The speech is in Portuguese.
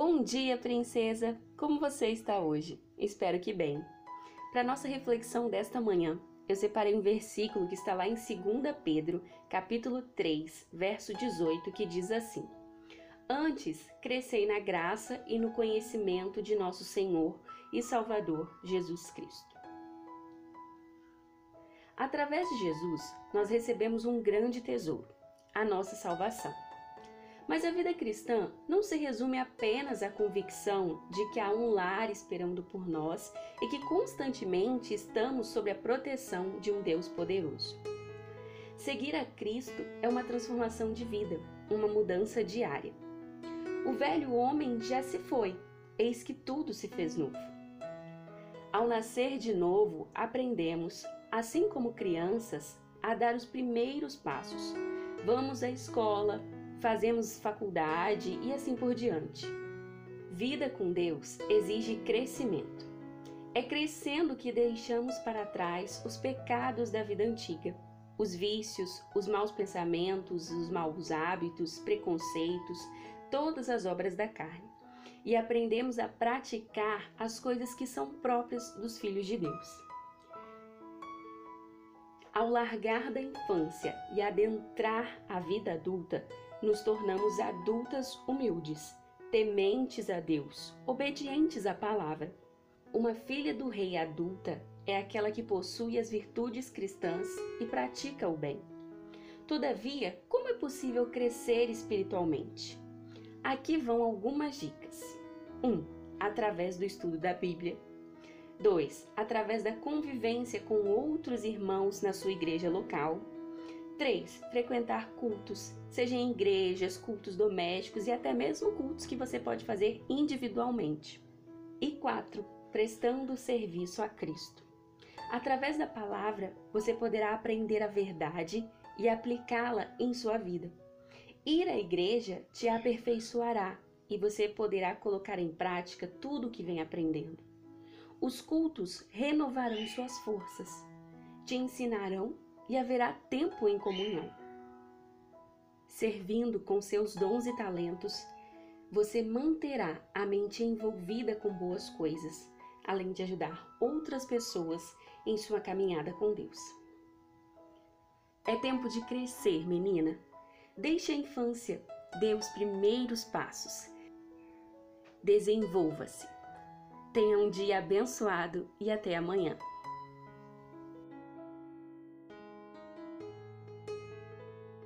Bom dia, princesa! Como você está hoje? Espero que bem. Para nossa reflexão desta manhã, eu separei um versículo que está lá em 2 Pedro, capítulo 3, verso 18, que diz assim: Antes, crescei na graça e no conhecimento de nosso Senhor e Salvador Jesus Cristo. Através de Jesus, nós recebemos um grande tesouro, a nossa salvação. Mas a vida cristã não se resume apenas à convicção de que há um lar esperando por nós e que constantemente estamos sob a proteção de um Deus poderoso. Seguir a Cristo é uma transformação de vida, uma mudança diária. O velho homem já se foi, eis que tudo se fez novo. Ao nascer de novo, aprendemos, assim como crianças, a dar os primeiros passos. Vamos à escola, fazemos faculdade e assim por diante. Vida com Deus exige crescimento. É crescendo que deixamos para trás os pecados da vida antiga, os vícios, os maus pensamentos, os maus hábitos, preconceitos, todas as obras da carne. E aprendemos a praticar as coisas que são próprias dos filhos de Deus. Ao largar da infância e adentrar a vida adulta, nos tornamos adultas humildes, tementes a Deus, obedientes à palavra. Uma filha do rei adulta é aquela que possui as virtudes cristãs e pratica o bem. Todavia, como é possível crescer espiritualmente? Aqui vão algumas dicas. 1. Um, através do estudo da Bíblia. 2. Através da convivência com outros irmãos na sua igreja local. 3. Frequentar cultos, seja em igrejas, cultos domésticos e até mesmo cultos que você pode fazer individualmente. E 4. Prestando serviço a Cristo. Através da palavra, você poderá aprender a verdade e aplicá-la em sua vida. Ir à igreja te aperfeiçoará e você poderá colocar em prática tudo o que vem aprendendo. Os cultos renovarão suas forças, te ensinarão e haverá tempo em comunhão. Servindo com seus dons e talentos, você manterá a mente envolvida com boas coisas, além de ajudar outras pessoas em sua caminhada com Deus. É tempo de crescer, menina. Deixe a infância, dê os primeiros passos. Desenvolva-se. Tenha um dia abençoado e até amanhã.